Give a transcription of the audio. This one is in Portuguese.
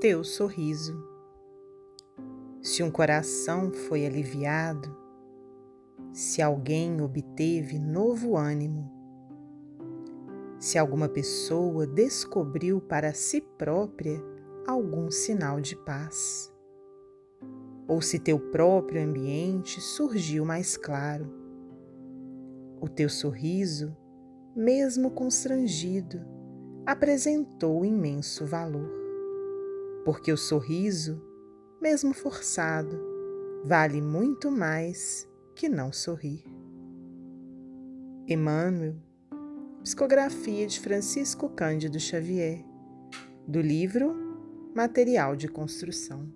teu sorriso. Se um coração foi aliviado, se alguém obteve novo ânimo, se alguma pessoa descobriu para si própria algum sinal de paz, ou se teu próprio ambiente surgiu mais claro. O teu sorriso, mesmo constrangido, apresentou imenso valor, porque o sorriso, mesmo forçado, vale muito mais que não sorrir. Emmanuel, psicografia de Francisco Cândido Xavier, do livro Material de Construção.